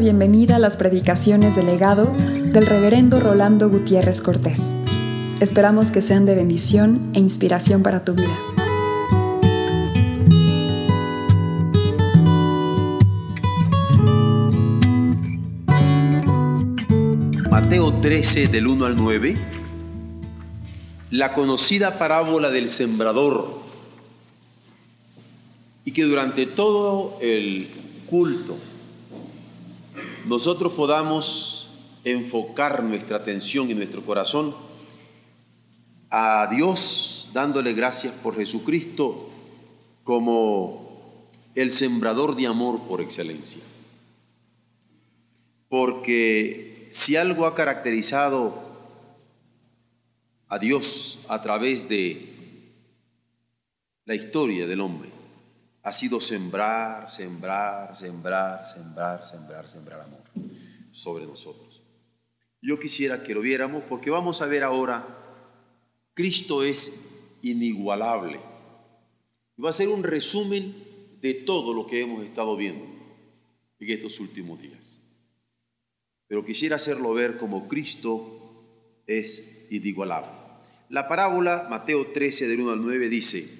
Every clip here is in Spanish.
bienvenida a las predicaciones del legado del reverendo Rolando Gutiérrez Cortés. Esperamos que sean de bendición e inspiración para tu vida. Mateo 13 del 1 al 9, la conocida parábola del sembrador, y que durante todo el culto nosotros podamos enfocar nuestra atención y nuestro corazón a Dios, dándole gracias por Jesucristo como el sembrador de amor por excelencia. Porque si algo ha caracterizado a Dios a través de la historia del hombre, ha sido sembrar, sembrar, sembrar, sembrar, sembrar, sembrar amor sobre nosotros. Yo quisiera que lo viéramos porque vamos a ver ahora, Cristo es inigualable. Va a ser un resumen de todo lo que hemos estado viendo en estos últimos días. Pero quisiera hacerlo ver como Cristo es inigualable. La parábola, Mateo 13, del 1 al 9, dice,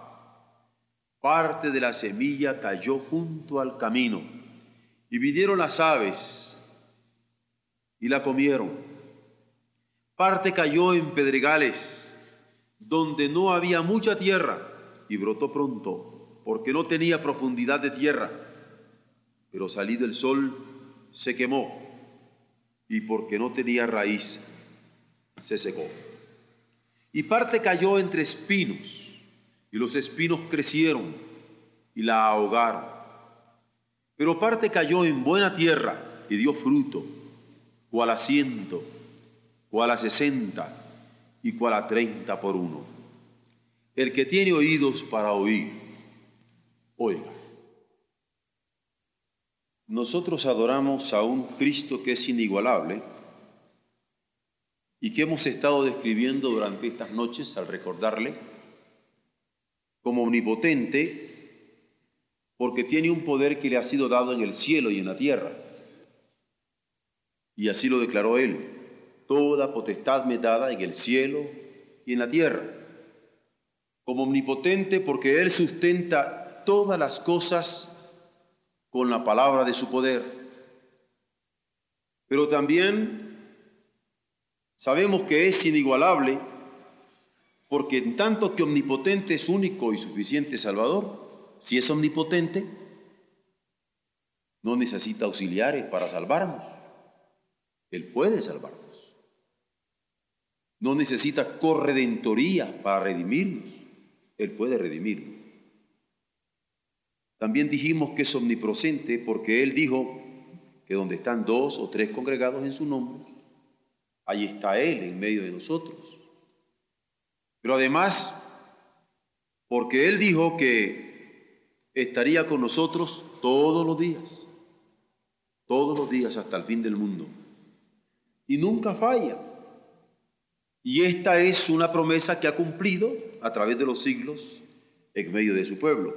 Parte de la semilla cayó junto al camino y vinieron las aves y la comieron. Parte cayó en pedregales donde no había mucha tierra y brotó pronto porque no tenía profundidad de tierra. Pero salido el sol se quemó y porque no tenía raíz se secó. Y parte cayó entre espinos y los espinos crecieron y la ahogaron. Pero parte cayó en buena tierra y dio fruto, cual a ciento, cual a sesenta y cual a treinta por uno. El que tiene oídos para oír, oiga. Nosotros adoramos a un Cristo que es inigualable y que hemos estado describiendo durante estas noches al recordarle como omnipotente, porque tiene un poder que le ha sido dado en el cielo y en la tierra. Y así lo declaró él, toda potestad me dada en el cielo y en la tierra. Como omnipotente porque él sustenta todas las cosas con la palabra de su poder. Pero también sabemos que es inigualable porque en tanto que omnipotente es único y suficiente Salvador, si es omnipotente, no necesita auxiliares para salvarnos. Él puede salvarnos. No necesita corredentoría para redimirnos. Él puede redimirnos. También dijimos que es omnipresente porque Él dijo que donde están dos o tres congregados en su nombre, ahí está Él en medio de nosotros. Pero además, porque Él dijo que estaría con nosotros todos los días, todos los días hasta el fin del mundo. Y nunca falla. Y esta es una promesa que ha cumplido a través de los siglos en medio de su pueblo.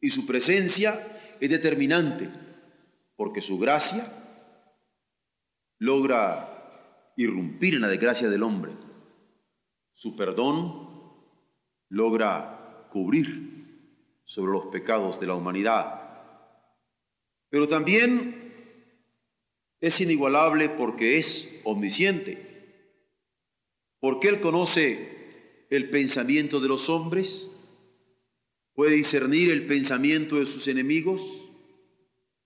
Y su presencia es determinante, porque su gracia logra irrumpir en la desgracia del hombre su perdón logra cubrir sobre los pecados de la humanidad. Pero también es inigualable porque es omnisciente, porque Él conoce el pensamiento de los hombres, puede discernir el pensamiento de sus enemigos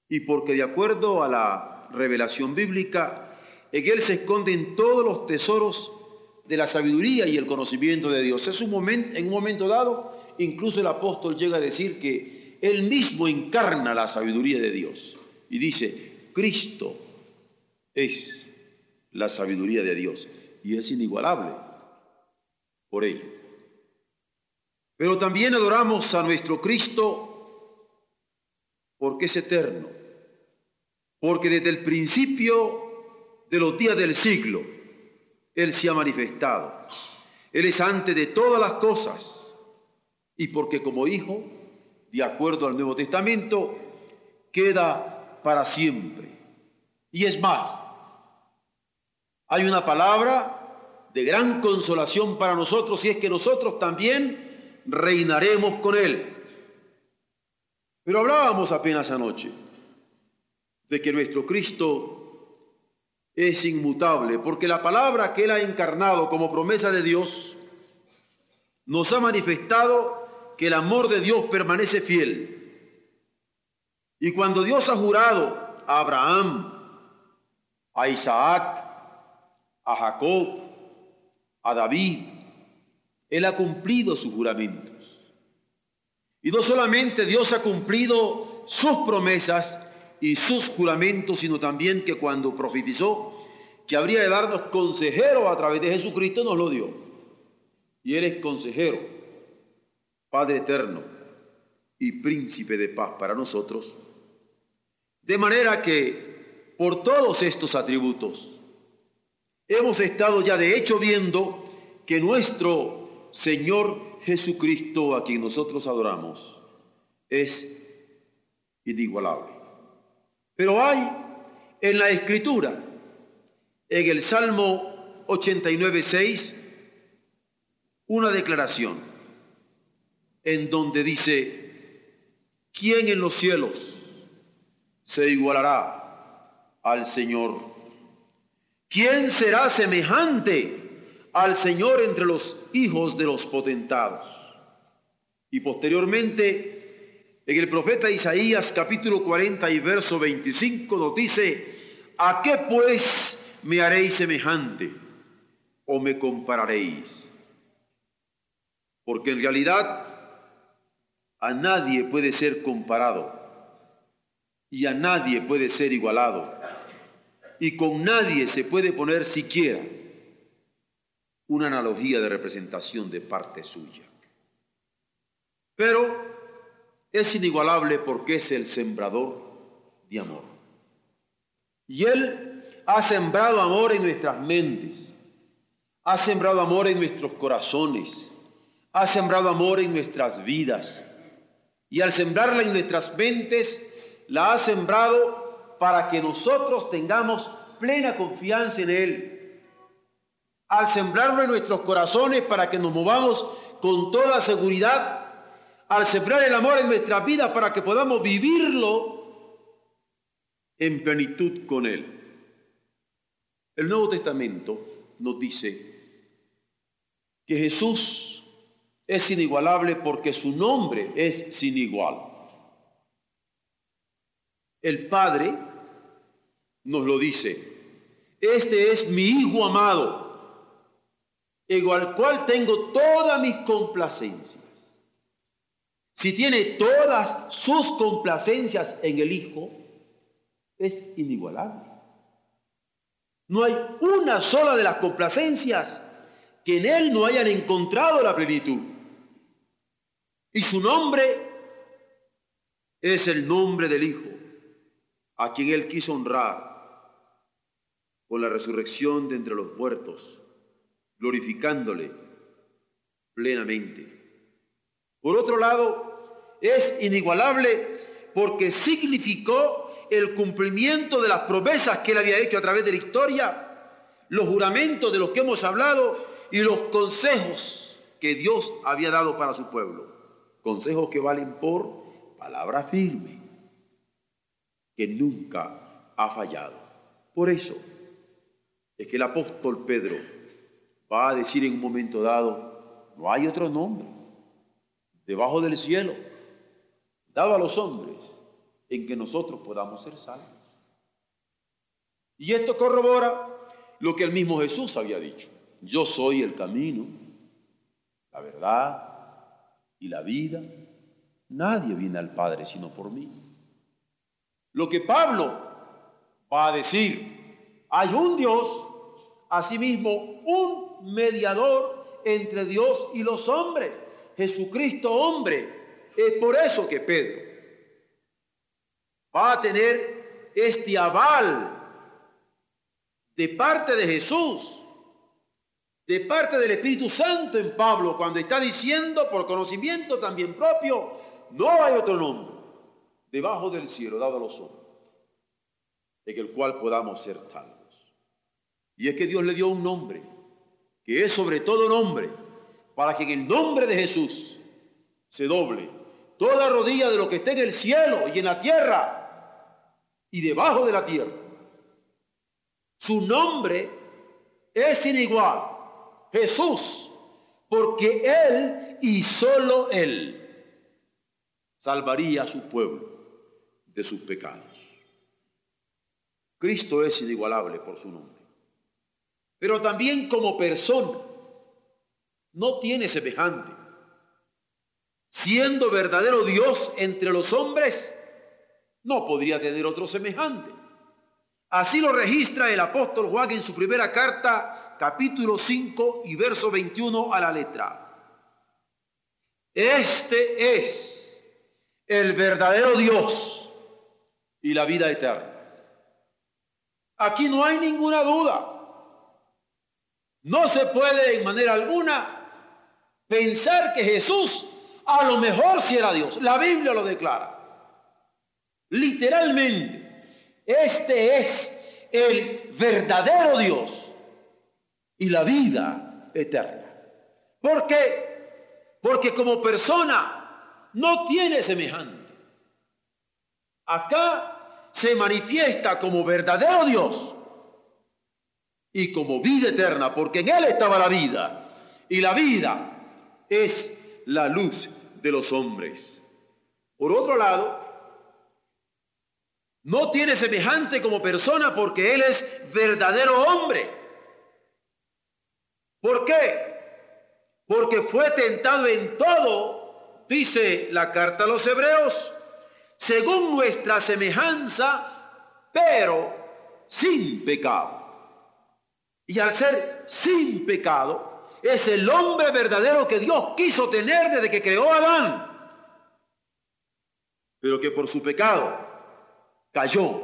y porque de acuerdo a la revelación bíblica, en Él se esconden todos los tesoros de la sabiduría y el conocimiento de Dios. Es un momento, en un momento dado, incluso el apóstol llega a decir que él mismo encarna la sabiduría de Dios. Y dice, Cristo es la sabiduría de Dios y es inigualable por ello. Pero también adoramos a nuestro Cristo porque es eterno, porque desde el principio de los días del siglo Él se ha manifestado. Él es antes de todas las cosas y porque como hijo, de acuerdo al Nuevo Testamento, queda para siempre. Y es más, hay una palabra de gran consolación para nosotros y es que nosotros también reinaremos con Él. Pero hablábamos apenas anoche de que nuestro Cristo es inmutable, porque la palabra que Él ha encarnado como promesa de Dios nos ha manifestado que el amor de Dios permanece fiel. Y cuando Dios ha jurado a Abraham, a Isaac, a Jacob, a David. Él ha cumplido sus juramentos. Y no solamente Dios ha cumplido sus promesas y sus juramentos, sino también que cuando profetizó que habría de darnos consejero a través de Jesucristo, nos lo dio. Y Él es consejero, Padre eterno y príncipe de paz para nosotros. De manera que por todos estos atributos, Hemos estado ya de hecho viendo que nuestro Señor Jesucristo, a quien nosotros adoramos, es inigualable. Pero hay en la Escritura, en el Salmo 89, 6, una declaración en donde dice, ¿quién en los cielos se igualará al Señor ¿Quién será semejante al Señor entre los hijos de los potentados? Y posteriormente, en el profeta Isaías capítulo 40 y verso 25 nos dice, ¿a qué pues me haréis semejante o me compararéis? Porque en realidad a nadie puede ser comparado y a nadie puede ser igualado y con nadie se puede poner siquiera una analogía de representación de parte suya. Pero es inigualable porque es el sembrador de amor. Y Él ha sembrado amor en nuestras mentes, ha sembrado amor en nuestros corazones, ha sembrado amor en nuestras vidas. Y al sembrarla en nuestras mentes, la ha sembrado para que nosotros tengamos plena confianza en Él. Al sembrarlo en nuestros corazones para que nos movamos con toda seguridad, al sembrar el amor en nuestras vidas para que podamos vivirlo en plenitud con Él. El Nuevo Testamento nos dice que Jesús es inigualable porque su nombre es sin igual. El Padre nos lo dice, este es mi Hijo amado, en al cual tengo todas mis complacencias. Si tiene todas sus complacencias en el Hijo, es inigualable. No hay una sola de las complacencias que en Él no hayan encontrado la plenitud. Y su nombre es el nombre del Hijo a quien Él quiso honrar con la resurrección de entre los muertos, glorificándole plenamente. Por otro lado, es inigualable porque significó el cumplimiento de las promesas que él había hecho a través de la historia, los juramentos de los que hemos hablado y los consejos que Dios había dado para su pueblo. Consejos que valen por palabra firme que nunca ha fallado. Por eso es que el apóstol Pedro va a decir en un momento dado, no hay otro nombre debajo del cielo dado a los hombres en que nosotros podamos ser salvos. Y esto corrobora lo que el mismo Jesús había dicho. Yo soy el camino, la verdad y la vida. Nadie viene al Padre sino por mí. Lo que Pablo va a decir hay un Dios, asimismo un mediador entre Dios y los hombres, Jesucristo hombre. Es por eso que Pedro va a tener este aval de parte de Jesús, de parte del Espíritu Santo en Pablo, cuando está diciendo por conocimiento también propio, no hay otro nombre debajo del cielo dado a los hombres, en el cual podamos ser salvos. Y es que Dios le dio un nombre, que es sobre todo nombre, para que en el nombre de Jesús se doble toda rodilla de lo que esté en el cielo y en la tierra y debajo de la tierra. Su nombre es sin igual, Jesús, porque Él y solo Él salvaría a su pueblo de sus pecados. Cristo es inigualable por su nombre pero también como persona. No tiene semejante. Siendo verdadero Dios entre los hombres, no podría tener otro semejante. Así lo registra el apóstol Juan en su primera carta, capítulo 5 y verso 21 a la letra. Este es el verdadero Dios y la vida eterna. Aquí no hay ninguna duda. No se puede en manera alguna pensar que Jesús a lo mejor si era Dios. La Biblia lo declara. Literalmente, este es el verdadero Dios y la vida eterna. ¿Por qué? Porque como persona no tiene semejante. Acá se manifiesta como verdadero Dios y como vida eterna, porque en Él estaba la vida, y la vida es la luz de los hombres. Por otro lado, no tiene semejante como persona porque Él es verdadero hombre. ¿Por qué? Porque fue tentado en todo, dice la carta a los hebreos, según nuestra semejanza, pero sin pecado. Y al ser sin pecado, es el hombre verdadero que Dios quiso tener desde que creó a Adán. Pero que por su pecado cayó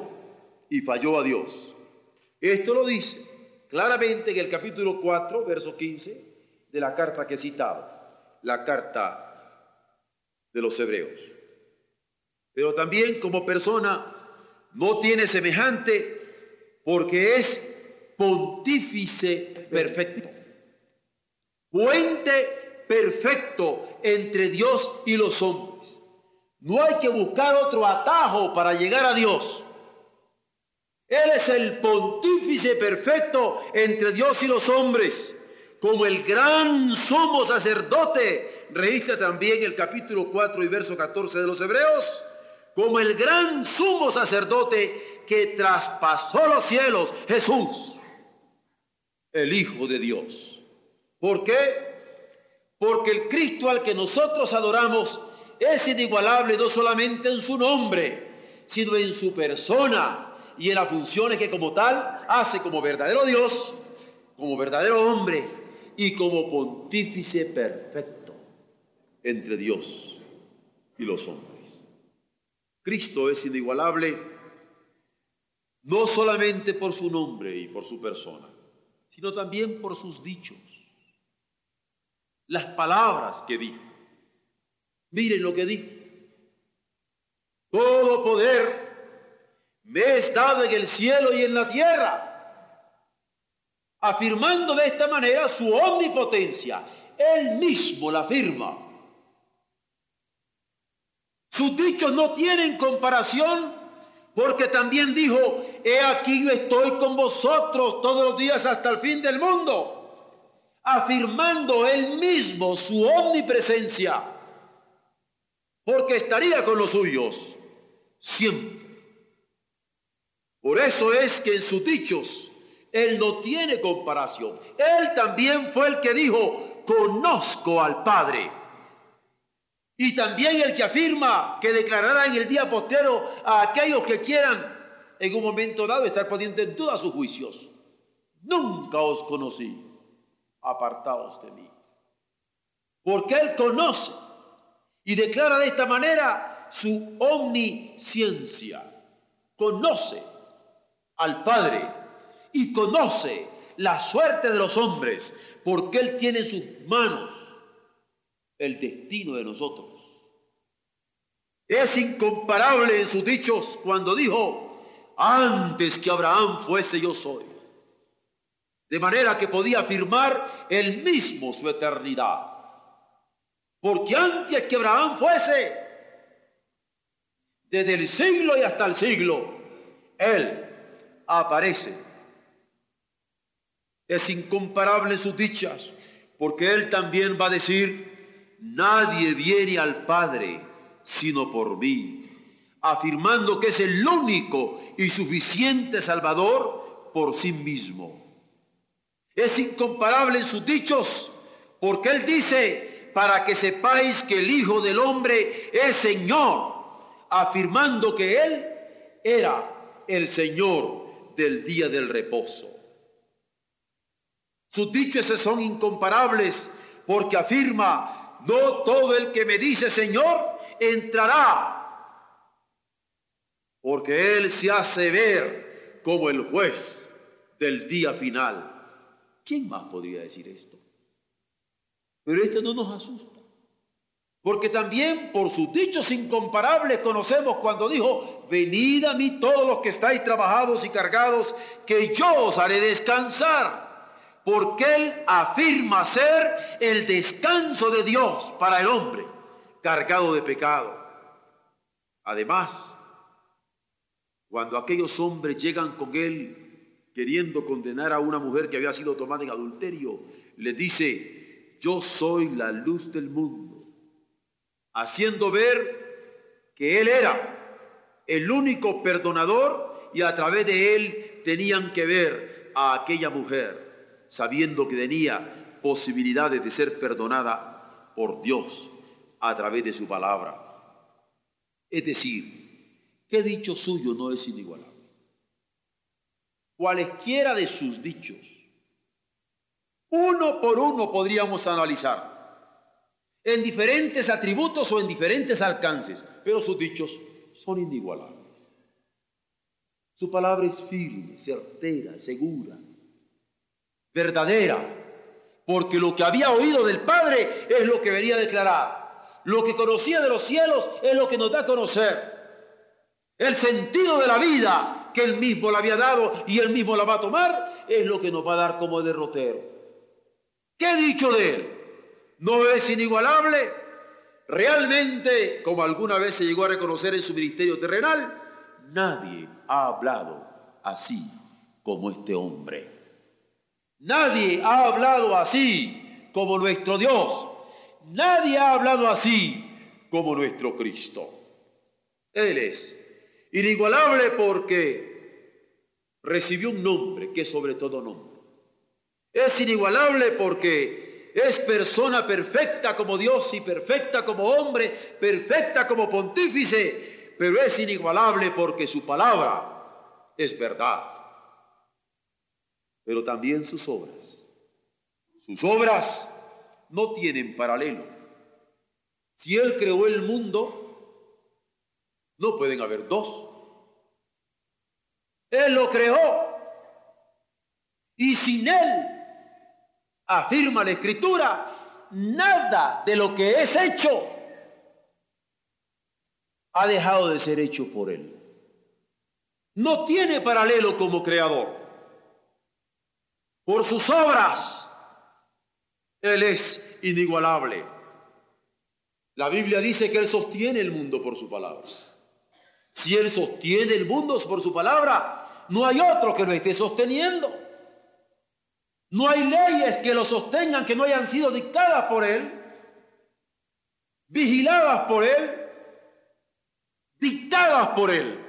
y falló a Dios. Esto lo dice claramente en el capítulo 4, verso 15 de la carta que he citado, la carta de los hebreos. Pero también como persona no tiene semejante porque es pontífice perfecto, puente perfecto entre Dios y los hombres. No hay que buscar otro atajo para llegar a Dios. Él es el pontífice perfecto entre Dios y los hombres, como el gran sumo sacerdote, registra también el capítulo 4 y verso 14 de los Hebreos, como el gran sumo sacerdote que traspasó los cielos, Jesús el Hijo de Dios. ¿Por qué? Porque el Cristo al que nosotros adoramos es inigualable no solamente en su nombre, sino en su persona y en las funciones que como tal hace como verdadero Dios, como verdadero hombre y como pontífice perfecto entre Dios y los hombres. Cristo es inigualable no solamente por su nombre y por su persona, sino también por sus dichos, las palabras que dijo. Miren lo que dijo. Todo poder me es dado en el cielo y en la tierra, afirmando de esta manera su omnipotencia. Él mismo la afirma. Sus dichos no tienen comparación porque también dijo, he aquí yo estoy con vosotros todos los días hasta el fin del mundo, afirmando él mismo su omnipresencia, porque estaría con los suyos siempre. Por eso es que en sus dichos él no tiene comparación. Él también fue el que dijo, conozco al Padre. Y también el que afirma que declarará en el día postero a aquellos que quieran en un momento dado estar poniendo en duda sus juicios. Nunca os conocí, apartaos de mí. Porque Él conoce y declara de esta manera su omnisciencia. Conoce al Padre y conoce la suerte de los hombres, porque Él tiene en sus manos el destino de nosotros. Es incomparable en sus dichos cuando dijo, antes que Abraham fuese yo soy. De manera que podía afirmar él mismo su eternidad. Porque antes que Abraham fuese, desde el siglo y hasta el siglo, él aparece. Es incomparable sus dichas, porque él también va a decir, nadie viene al Padre sino por mí, afirmando que es el único y suficiente Salvador por sí mismo. Es incomparable en sus dichos, porque él dice, para que sepáis que el Hijo del Hombre es Señor, afirmando que él era el Señor del día del reposo. Sus dichos son incomparables porque afirma, no todo el que me dice Señor entrará, porque Él se hace ver como el juez del día final. ¿Quién más podría decir esto? Pero esto no nos asusta. Porque también por sus dichos incomparables conocemos cuando dijo, venid a mí todos los que estáis trabajados y cargados, que yo os haré descansar. Porque Él afirma ser el descanso de Dios para el hombre cargado de pecado. Además, cuando aquellos hombres llegan con él queriendo condenar a una mujer que había sido tomada en adulterio, le dice, yo soy la luz del mundo, haciendo ver que él era el único perdonador y a través de él tenían que ver a aquella mujer, sabiendo que tenía posibilidades de ser perdonada por Dios a través de su palabra. Es decir, que dicho suyo no es inigualable. Cualesquiera de sus dichos, uno por uno podríamos analizar, en diferentes atributos o en diferentes alcances, pero sus dichos son inigualables. Su palabra es firme, certera, segura, verdadera, porque lo que había oído del Padre es lo que venía a declarar. Lo que conocía de los cielos es lo que nos da a conocer. El sentido de la vida que él mismo le había dado y él mismo la va a tomar es lo que nos va a dar como derrotero. ¿Qué he dicho de él? ¿No es inigualable? Realmente, como alguna vez se llegó a reconocer en su ministerio terrenal, nadie ha hablado así como este hombre. Nadie ha hablado así como nuestro Dios. Nadie ha hablado así como nuestro Cristo. Él es inigualable porque recibió un nombre que es sobre todo nombre. Es inigualable porque es persona perfecta como Dios y perfecta como hombre, perfecta como pontífice, pero es inigualable porque su palabra es verdad. Pero también sus obras. Sus obras no tienen paralelo. Si Él creó el mundo, no pueden haber dos. Él lo creó. Y sin Él, afirma la Escritura, nada de lo que es hecho ha dejado de ser hecho por Él. No tiene paralelo como creador. Por sus obras él es inigualable. La Biblia dice que Él sostiene el mundo por su palabra. Si Él sostiene el mundo por su palabra, no hay otro que lo esté sosteniendo. No hay leyes que lo sostengan que no hayan sido dictadas por Él, vigiladas por Él, dictadas por Él.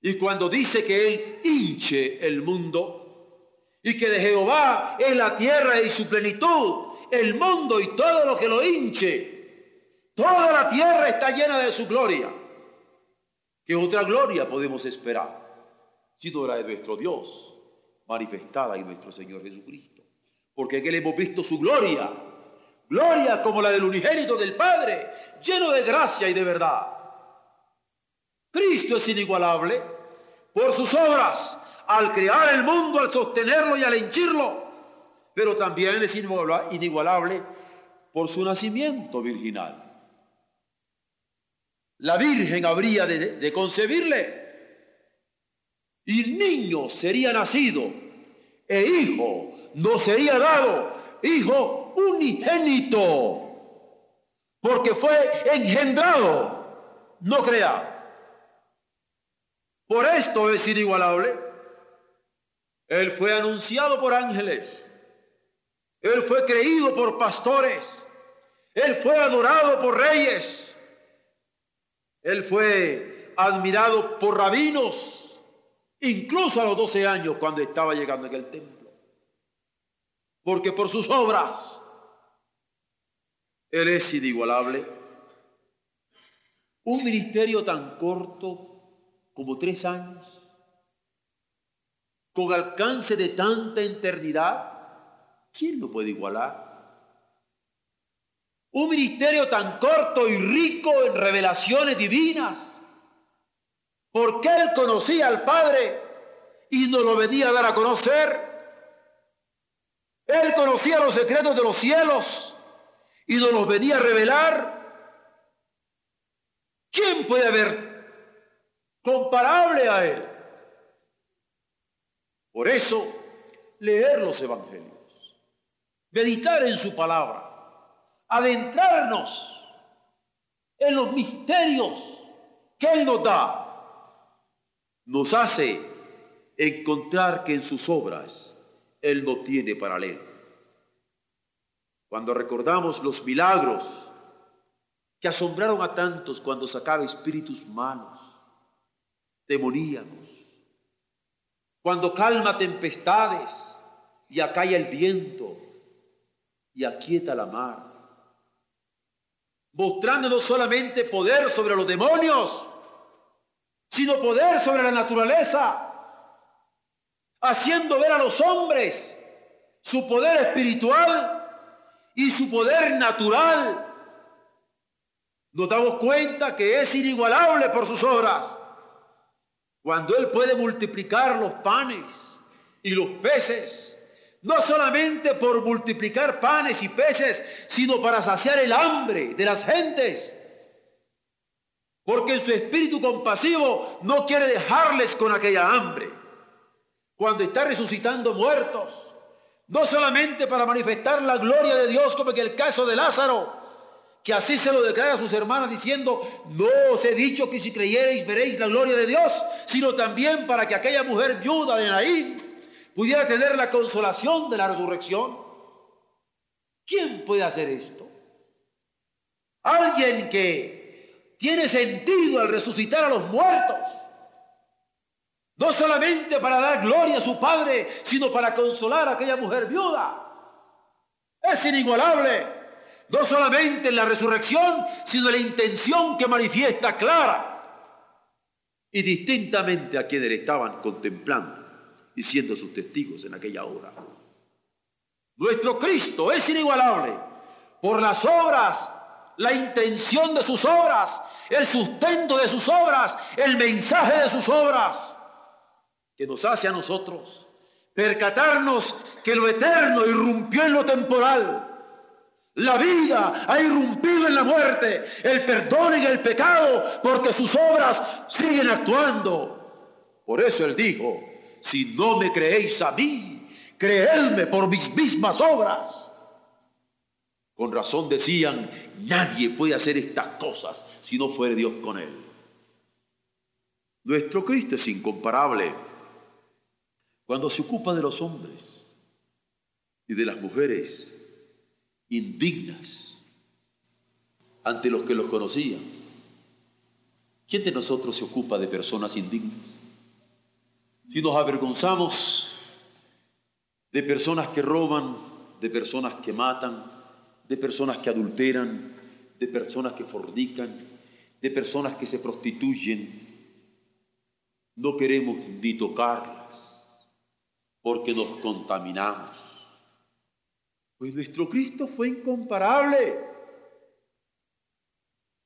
Y cuando dice que Él hinche el mundo, y que de Jehová es la tierra y su plenitud, el mundo y todo lo que lo hinche. Toda la tierra está llena de su gloria. ¿Qué otra gloria podemos esperar? Sino la de nuestro Dios, manifestada en nuestro Señor Jesucristo. Porque en Él hemos visto su gloria, gloria como la del unigénito del Padre, lleno de gracia y de verdad. Cristo es inigualable por sus obras, al crear el mundo, al sostenerlo y al henchirlo, pero también es inigualable por su nacimiento virginal. La Virgen habría de, concebirle y niño sería nacido e hijo no sería dado, hijo unigénito, porque fue engendrado, no creado. Por esto es inigualable. Él fue anunciado por ángeles. Él fue creído por pastores. Él fue adorado por reyes. Él fue admirado por rabinos, incluso a los 12 años cuando estaba llegando en el templo. Porque por sus obras, Él es inigualable. Un ministerio tan corto como tres años, con alcance de tanta eternidad, ¿quién lo puede igualar? Un ministerio tan corto y rico en revelaciones divinas, porque él conocía al Padre y nos lo venía a dar a conocer. Él conocía los secretos de los cielos y nos los venía a revelar. ¿Quién puede haber comparable a Él. Por eso, leer los evangelios, meditar en su palabra, adentrarnos en los misterios que Él nos da, nos hace encontrar que en sus obras Él no tiene paralelo. Cuando recordamos los milagros que asombraron a tantos cuando sacaba espíritus malos, demoníacos. Cuando calma tempestades y acalla el viento y aquieta la mar. Mostrando no solamente poder sobre los demonios, sino poder sobre la naturaleza. Haciendo ver a los hombres su poder espiritual y su poder natural. Nos damos cuenta que es inigualable por sus obras. Cuando Él puede multiplicar los panes y los peces, no solamente por multiplicar panes y peces, sino para saciar el hambre de las gentes. Porque en su espíritu compasivo no quiere dejarles con aquella hambre. Cuando está resucitando muertos, no solamente para manifestar la gloria de Dios, como en el caso de Lázaro, que así se lo declara a sus hermanas diciendo, no os he dicho que si creyereis veréis la gloria de Dios, sino también para que aquella mujer viuda de Naín pudiera tener la consolación de la resurrección. ¿Quién puede hacer esto? Alguien que tiene sentido al resucitar a los muertos. No solamente para dar gloria a su Padre, sino para consolar a aquella mujer viuda. Es inigualable no solamente en la resurrección, sino en la intención que manifiesta clara y distintamente a quienes le estaban contemplando y siendo sus testigos en aquella hora. Nuestro Cristo es inigualable por las obras, la intención de sus obras, el sustento de sus obras, el mensaje de sus obras, que nos hace a nosotros percatarnos que lo eterno irrumpió en lo temporal la vida ha irrumpido en la muerte, el perdón en el pecado, porque sus obras siguen actuando. Por eso él dijo, si no me creéis a mí, creedme por mis mismas obras. Con razón decían, nadie puede hacer estas cosas si no fuere Dios con él. Nuestro Cristo es incomparable cuando se ocupa de los hombres y de las mujeres indignas ante los que los conocían. ¿Quién de nosotros se ocupa de personas indignas? Si nos avergonzamos de personas que roban, de personas que matan, de personas que adulteran, de personas que fornican, de personas que se prostituyen, no queremos ni tocarlas porque nos contaminamos. Pues nuestro Cristo fue incomparable.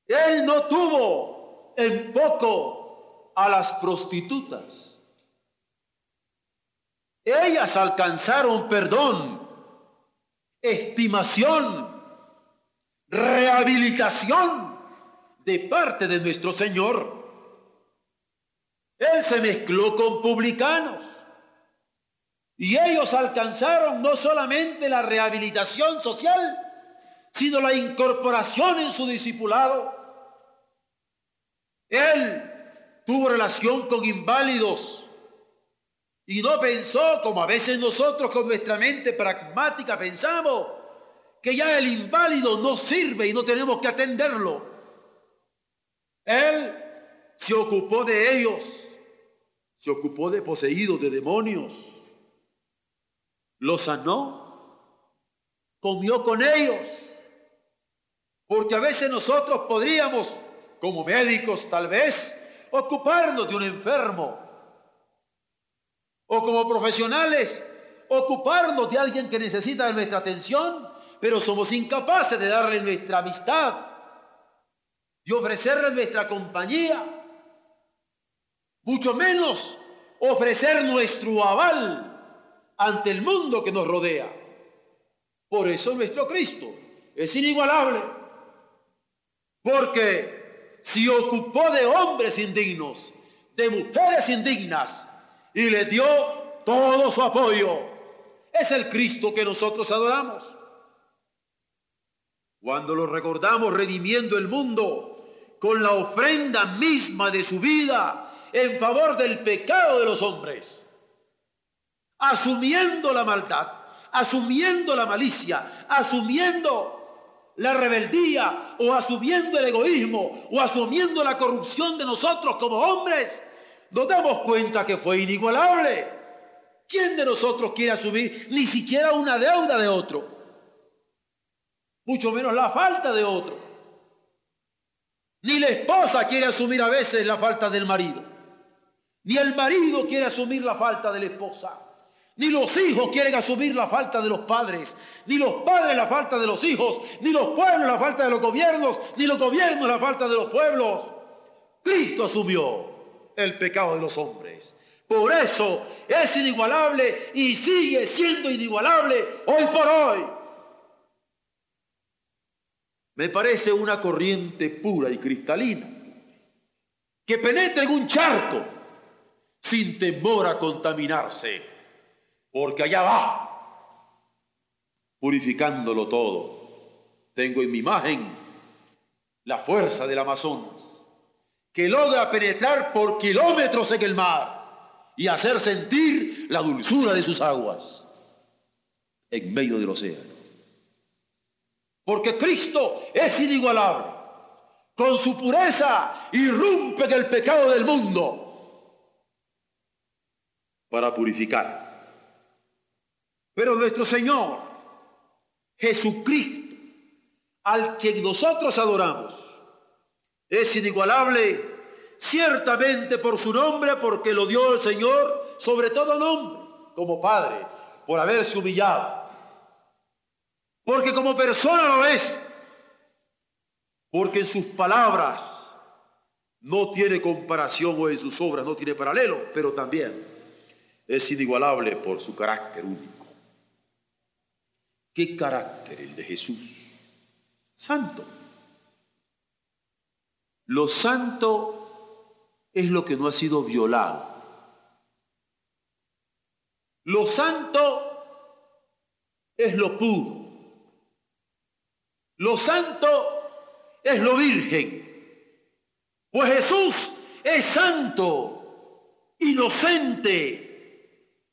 Él no tuvo en poco a las prostitutas. Ellas alcanzaron perdón, estimación, rehabilitación de parte de nuestro Señor. Él se mezcló con publicanos. Y ellos alcanzaron no solamente la rehabilitación social, sino la incorporación en su discipulado. Él tuvo relación con inválidos y no pensó, como a veces nosotros con nuestra mente pragmática pensamos, que ya el inválido no sirve y no tenemos que atenderlo. Él se ocupó de ellos se ocupó de poseídos, de demonios, los sanó, comió con ellos, porque a veces nosotros podríamos, como médicos tal vez, ocuparnos de un enfermo, o como profesionales, ocuparnos de alguien que necesita nuestra atención, pero somos incapaces de darle nuestra amistad, de ofrecerle nuestra compañía mucho menos ofrecer nuestro aval ante el mundo que nos rodea. Por eso nuestro Cristo es inigualable, porque se ocupó de hombres indignos, de mujeres indignas, y le dio todo su apoyo. Es el Cristo que nosotros adoramos. Cuando lo recordamos redimiendo el mundo con la ofrenda misma de su vida, en favor del pecado de los hombres, asumiendo la maldad, asumiendo la malicia, asumiendo la rebeldía o asumiendo el egoísmo o asumiendo la corrupción de nosotros como hombres, nos damos cuenta que fue inigualable. ¿Quién de nosotros quiere asumir ni siquiera una deuda de otro? Mucho menos la falta de otro. Ni la esposa quiere asumir a veces la falta del marido. Ni el marido quiere asumir la falta de la esposa. Ni los hijos quieren asumir la falta de los padres. Ni los padres la falta de los hijos. Ni los pueblos la falta de los gobiernos. Ni los gobiernos la falta de los pueblos. Cristo asumió el pecado de los hombres. Por eso es inigualable y sigue siendo inigualable hoy por hoy. Me parece una corriente pura y cristalina que penetra en un charco sin temor a contaminarse, porque allá va, purificándolo todo. Tengo en mi imagen la fuerza del Amazonas, que logra penetrar por kilómetros en el mar y hacer sentir la dulzura de sus aguas en medio del océano. Porque Cristo es inigualable. Con su pureza irrumpe en el pecado del mundo para purificar. Pero nuestro Señor, Jesucristo, al que nosotros adoramos, es inigualable ciertamente por su nombre, porque lo dio el Señor sobre todo nombre, como Padre, por haberse humillado. Porque como persona lo es, porque en sus palabras no tiene comparación o en sus obras no tiene paralelo, pero también es inigualable por su carácter único. ¿Qué carácter el de Jesús? Santo. Lo santo es lo que no ha sido violado. Lo santo es lo puro. Lo santo es lo virgen. Pues Jesús es santo, inocente,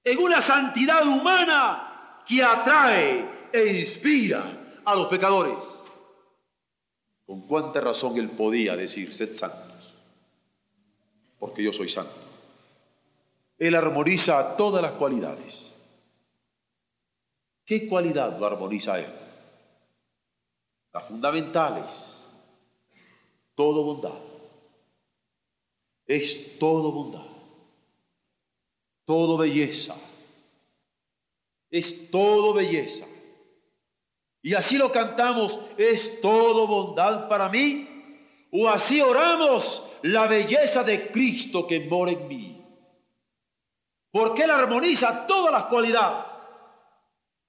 en una santidad humana que atrae e inspira a los pecadores. Con cuánta razón él podía decir, sed santos, porque yo soy santo. Él armoniza todas las cualidades. ¿Qué cualidad lo armoniza él? Las fundamentales. Todo bondad. Es todo bondad todo belleza, es todo belleza. Y así lo cantamos, es todo bondad para mí. O así oramos la belleza de Cristo que mora en mí. Porque Él armoniza todas las cualidades.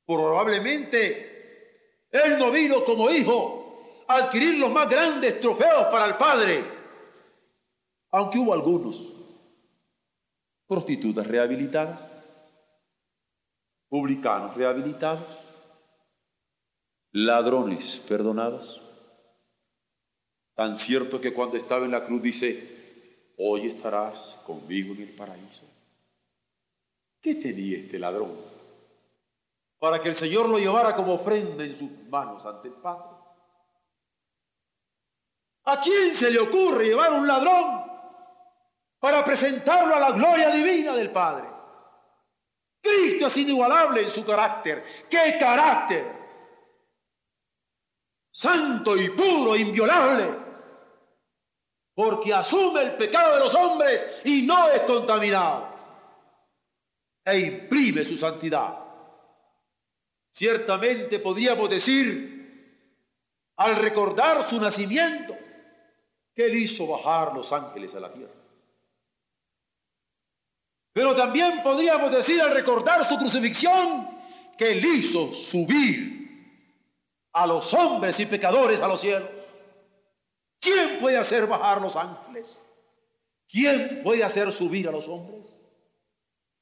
Probablemente Él no vino como hijo a adquirir los más grandes trofeos para el Padre. Aunque hubo algunos prostitutas rehabilitadas, publicanos rehabilitados, ladrones perdonados. Tan cierto que cuando estaba en la cruz dice, hoy estarás conmigo en el paraíso. ¿Qué tenía este ladrón? Para que el Señor lo llevara como ofrenda en sus manos ante el Padre. ¿A quién se le ocurre llevar un ladrón para presentarlo a la gloria divina del Padre? Cristo es inigualable en su carácter. ¿Qué carácter? Santo y puro, inviolable, porque asume el pecado de los hombres y no es contaminado, e imprime su santidad. Ciertamente podríamos decir, al recordar su nacimiento, que él hizo bajar los ángeles a la tierra. Pero también podríamos decir al recordar su crucifixión, que él hizo subir a los hombres y pecadores a los cielos. ¿Quién puede hacer bajar los ángeles? ¿Quién puede hacer subir a los hombres?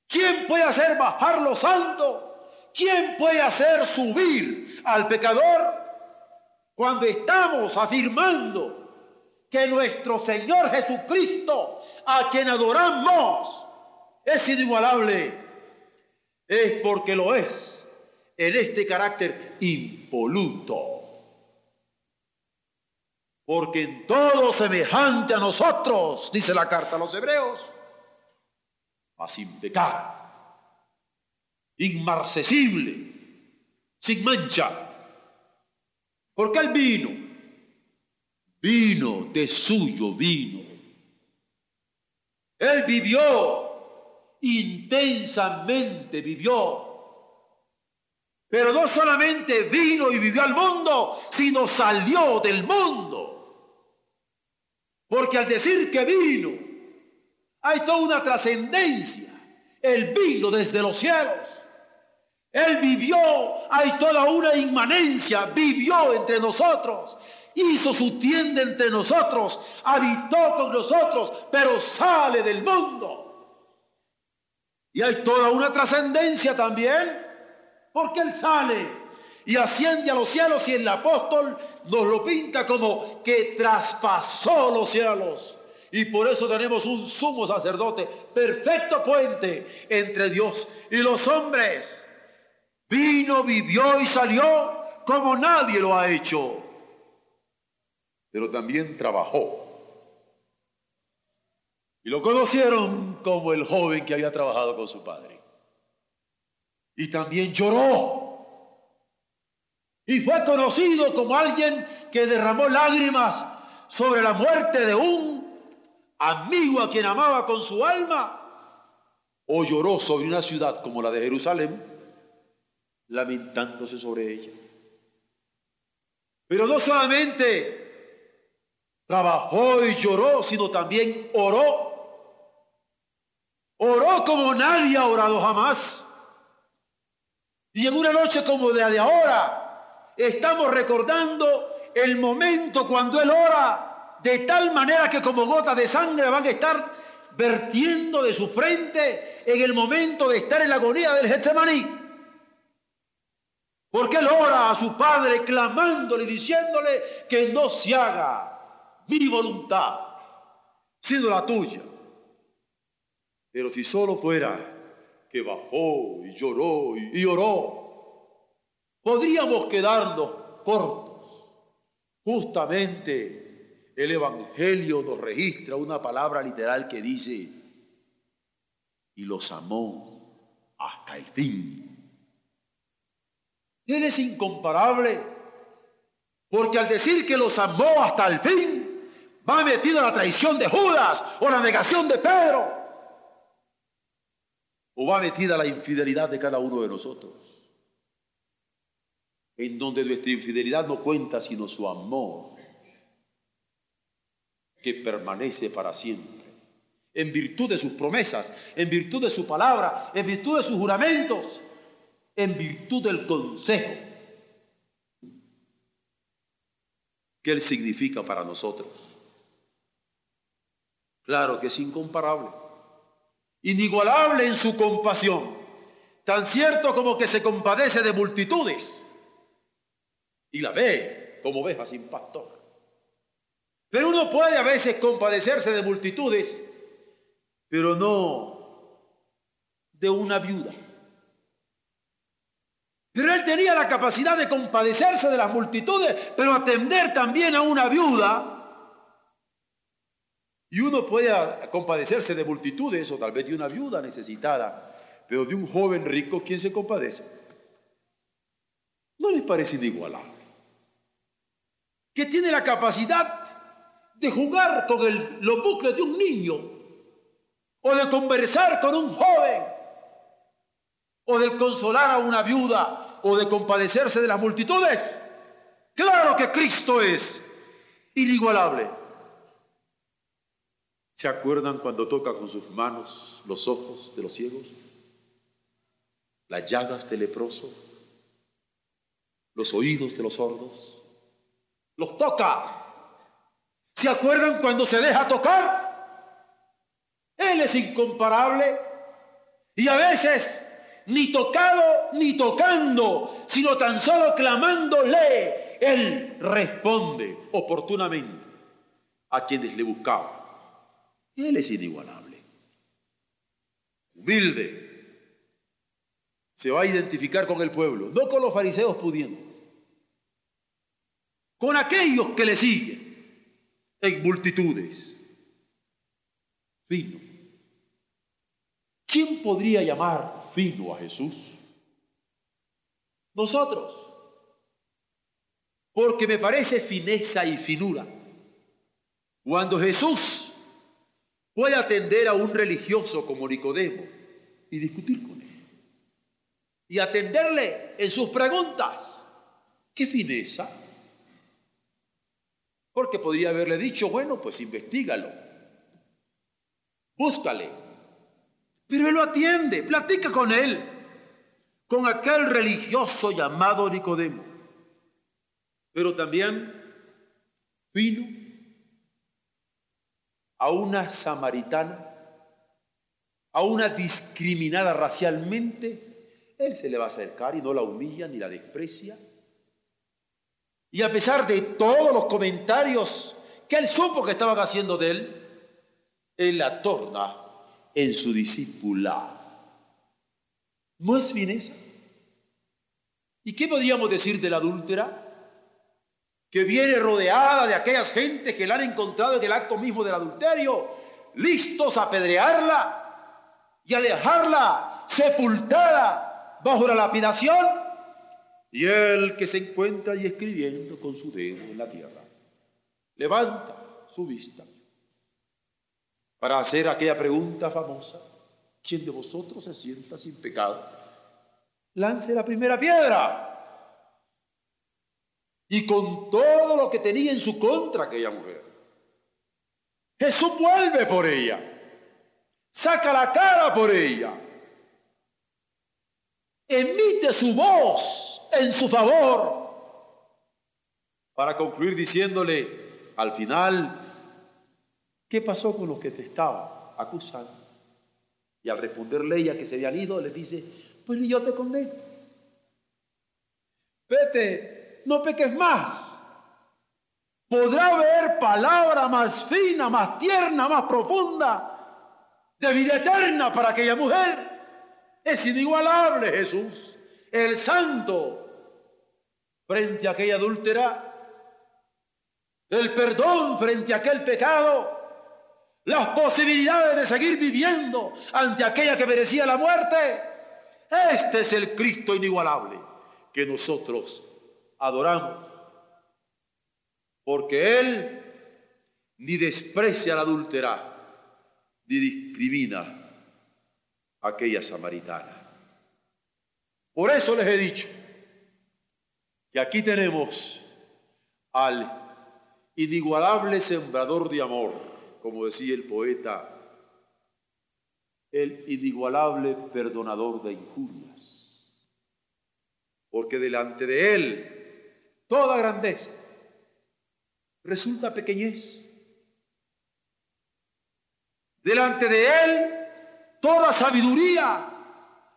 ¿Quién puede hacer bajar los santos? ¿Quién puede hacer subir al pecador? Cuando estamos afirmando que nuestro Señor Jesucristo, a quien adoramos, es inigualable, es porque lo es en este carácter impoluto. Porque en todo semejante a nosotros, dice la carta a los hebreos, a sin pecar, inmarcesible, sin mancha. Porque él vino, vino de suyo vino. Él vivió, intensamente vivió pero no solamente vino y vivió al mundo, sino salió del mundo. Porque al decir que vino, hay toda una trascendencia. Él vino desde los cielos. Él vivió, hay toda una inmanencia, vivió entre nosotros, hizo su tienda entre nosotros, habitó con nosotros, pero sale del mundo. Y hay toda una trascendencia también porque Él sale y asciende a los cielos y el apóstol nos lo pinta como que traspasó los cielos. Y por eso tenemos un sumo sacerdote, perfecto puente entre Dios y los hombres. Vino, vivió y salió como nadie lo ha hecho. Pero también trabajó. Y lo conocieron como el joven que había trabajado con su padre y también lloró. Y fue conocido como alguien que derramó lágrimas sobre la muerte de un amigo a quien amaba con su alma. O lloró sobre una ciudad como la de Jerusalén, lamentándose sobre ella. Pero no solamente trabajó y lloró, sino también oró. Oró como nadie ha orado jamás. Y en una noche como la de ahora, estamos recordando el momento cuando Él ora, de tal manera que como gotas de sangre van a estar vertiendo de su frente en el momento de estar en la agonía del Getsemaní. Porque Él ora a su Padre clamándole y diciéndole que no se haga mi voluntad, sino la tuya. Pero si solo fuera que bajó y lloró y, oró. Podríamos quedarnos cortos. Justamente el Evangelio nos registra una palabra literal que dice, y los amó hasta el fin. Él es incomparable, porque al decir que los amó hasta el fin, va metido en la traición de Judas o la negación de Pedro o va metida la infidelidad de cada uno de nosotros, en donde nuestra infidelidad no cuenta sino su amor, que permanece para siempre, en virtud de sus promesas, en virtud de su palabra, en virtud de sus juramentos, en virtud del consejo que Él significa para nosotros. Claro que es incomparable, inigualable en su compasión, tan cierto como que se compadece de multitudes y la ve como oveja sin pastor. Pero uno puede a veces compadecerse de multitudes, pero no de una viuda. Pero él tenía la capacidad de compadecerse de las multitudes, pero atender también a una viuda. Y uno puede compadecerse de multitudes o tal vez de una viuda necesitada, pero de un joven rico, ¿quién se compadece? ¿No les parece inigualable? Que tiene la capacidad de jugar con el, los bucles de un niño o de conversar con un joven o de consolar a una viuda o de compadecerse de las multitudes. Claro que Cristo es inigualable. ¿Se acuerdan cuando toca con sus manos los ojos de los ciegos? Las llagas del leproso, los oídos de los sordos. Los toca. ¿Se acuerdan cuando se deja tocar? Él es incomparable y a veces ni tocado ni tocando, sino tan solo clamándole, Él responde oportunamente a quienes le buscaban. Él es inigualable, humilde, se va a identificar con el pueblo, no con los fariseos pudiendo, con aquellos que le siguen en multitudes. Fino. ¿Quién podría llamar vino a Jesús? Nosotros. Porque me parece fineza y finura. Cuando Jesús puede atender a un religioso como Nicodemo y discutir con él. Y atenderle en sus preguntas. ¿Qué fineza? Porque podría haberle dicho, bueno, pues investigalo. Búscale, pero él lo atiende, platica con él, con aquel religioso llamado Nicodemo. Pero también vino a una samaritana, a una discriminada racialmente, él se le va a acercar y no la humilla ni la desprecia. Y a pesar de todos los comentarios que él supo que estaban haciendo de él, él la torna en su discípula. ¿No es fineza? ¿Y qué podríamos decir de la adúltera? Que viene rodeada de aquellas gentes que la han encontrado en el acto mismo del adulterio, listos a apedrearla y a dejarla sepultada bajo la lapidación. Y él que se encuentra ahí escribiendo con su dedo en la tierra, levanta su vista para hacer aquella pregunta famosa, ¿quién de vosotros se sienta sin pecado? Lance la primera piedra. Y con todo lo que tenía en su contra aquella mujer, Jesús vuelve por ella, saca la cara por ella, emite su voz en su favor, para concluir diciéndole al final, ¿Qué pasó con los que te estaban acusando? Y al responderle ella que se habían ido, le dice, pues yo te condeno. Vete, no peques más. Podrá haber palabra más fina, más tierna, más profunda, de vida eterna para aquella mujer. Es inigualable Jesús, el santo, frente a aquella adúltera, el perdón frente a aquel pecado las posibilidades de seguir viviendo ante aquella que merecía la muerte. Este es el Cristo inigualable que nosotros adoramos. Porque Él ni desprecia la adúltera, ni discrimina aquella samaritana. Por eso les he dicho que aquí tenemos al inigualable sembrador de amor, como decía el poeta, el inigualable perdonador de injurias. Porque delante de él toda grandeza resulta pequeñez. Delante de él toda sabiduría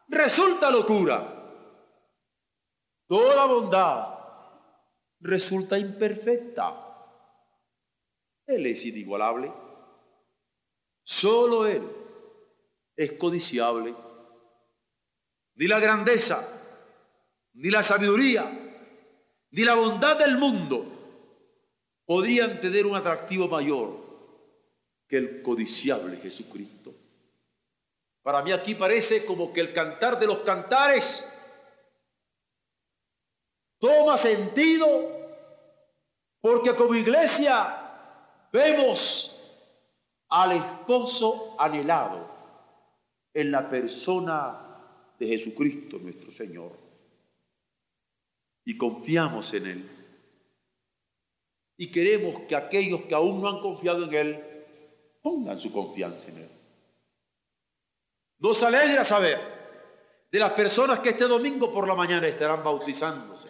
resulta locura. Toda bondad resulta imperfecta. Él es inigualable. Solo Él es codiciable. Ni la grandeza, ni la sabiduría, ni la bondad del mundo podrían tener un atractivo mayor que el codiciable Jesucristo. Para mí aquí parece como que el cantar de los cantares toma sentido porque como iglesia vemos al esposo anhelado en la persona de Jesucristo nuestro Señor y confiamos en Él. Y queremos que aquellos que aún no han confiado en Él pongan su confianza en Él. Nos alegra saber de las personas que este domingo por la mañana estarán bautizándose,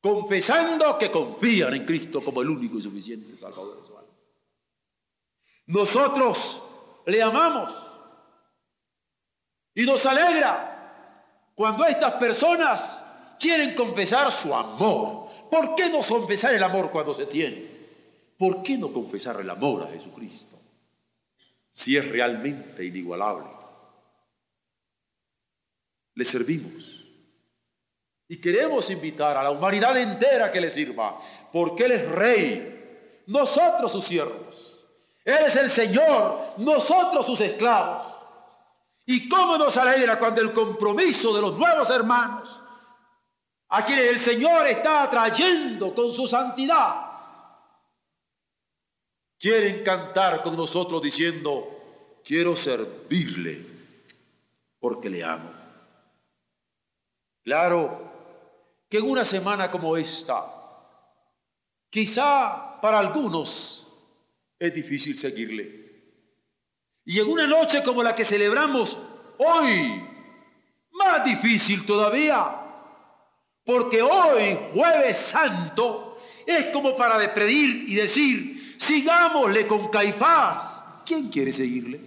confesando que confían en Cristo como el único y suficiente Salvador de su alma. Nosotros le amamos y nos alegra cuando estas personas quieren confesar su amor. ¿Por qué no confesar el amor cuando se tiene? ¿Por qué no confesar el amor a Jesucristo? Si es realmente inigualable. Le servimos. Y queremos invitar a la humanidad entera que le sirva, porque Él es rey, nosotros sus siervos. Él es el Señor, nosotros sus esclavos. Y cómo nos alegra cuando el compromiso de los nuevos hermanos, a quienes el Señor está atrayendo con su santidad, quieren cantar con nosotros diciendo, quiero servirle porque le amo. Claro que en una semana como esta, quizá para algunos es difícil seguirle. Y en una noche como la que celebramos hoy, más difícil todavía, porque hoy, jueves santo, es como para despedir y decir, sigámosle con Caifás. ¿Quién quiere seguirle?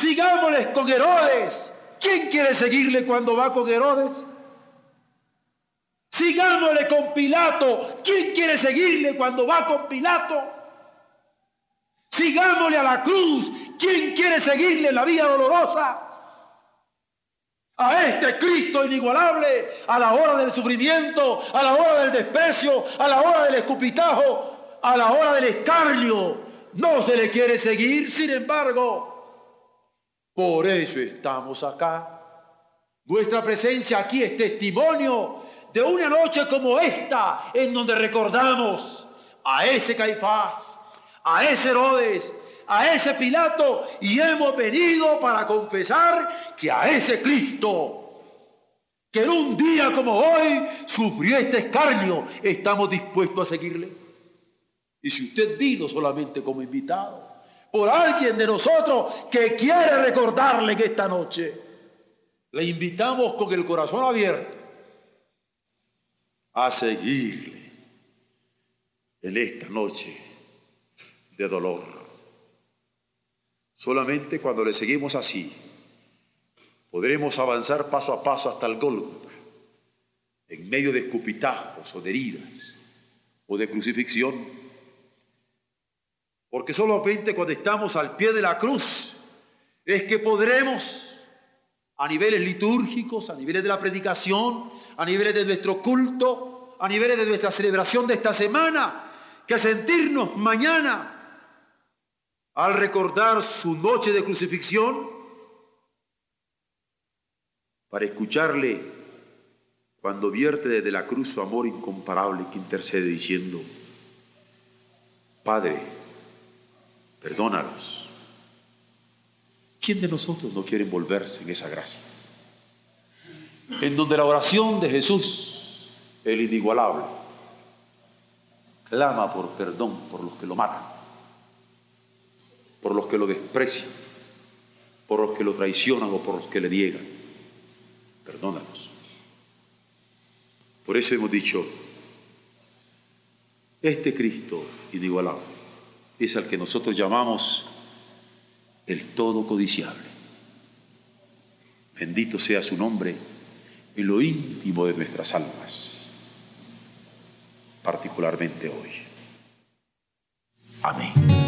Sigámosle con Herodes. ¿Quién quiere seguirle cuando va con Herodes? Sigámosle con Pilato. ¿Quién quiere seguirle cuando va con Pilato? Sigámosle a la cruz. ¿Quién quiere seguirle en la vía dolorosa? A este Cristo inigualable, a la hora del sufrimiento, a la hora del desprecio, a la hora del escupitajo, a la hora del escarnio, no se le quiere seguir, sin embargo, por eso estamos acá. Nuestra presencia aquí es testimonio de una noche como esta, en donde recordamos a ese Caifás, a ese Herodes, a ese Pilato, y hemos venido para confesar que a ese Cristo, que en un día como hoy sufrió este escarnio, estamos dispuestos a seguirle. Y si usted vino solamente como invitado, por alguien de nosotros que quiere recordarle que esta noche le invitamos con el corazón abierto a seguirle en esta noche de dolor. Solamente cuando le seguimos así, podremos avanzar paso a paso hasta el Gólgota, en medio de escupitajos o de heridas o de crucifixión. Porque solamente cuando estamos al pie de la cruz es que podremos, a niveles litúrgicos, a niveles de la predicación, a niveles de nuestro culto, a niveles de nuestra celebración de esta semana, que sentirnos mañana al recordar su noche de crucifixión, para escucharle cuando vierte desde la cruz su amor incomparable que intercede diciendo, Padre, perdónalos, ¿Quién de nosotros no quiere envolverse en esa gracia? En donde la oración de Jesús, el inigualable, clama por perdón por los que lo matan, por los que lo desprecian, por los que lo traicionan o por los que le niegan. Perdónanos. Por eso hemos dicho, este Cristo inigualable es al que nosotros llamamos el todo codiciable. Bendito sea su nombre en lo íntimo de nuestras almas, particularmente hoy. Amén.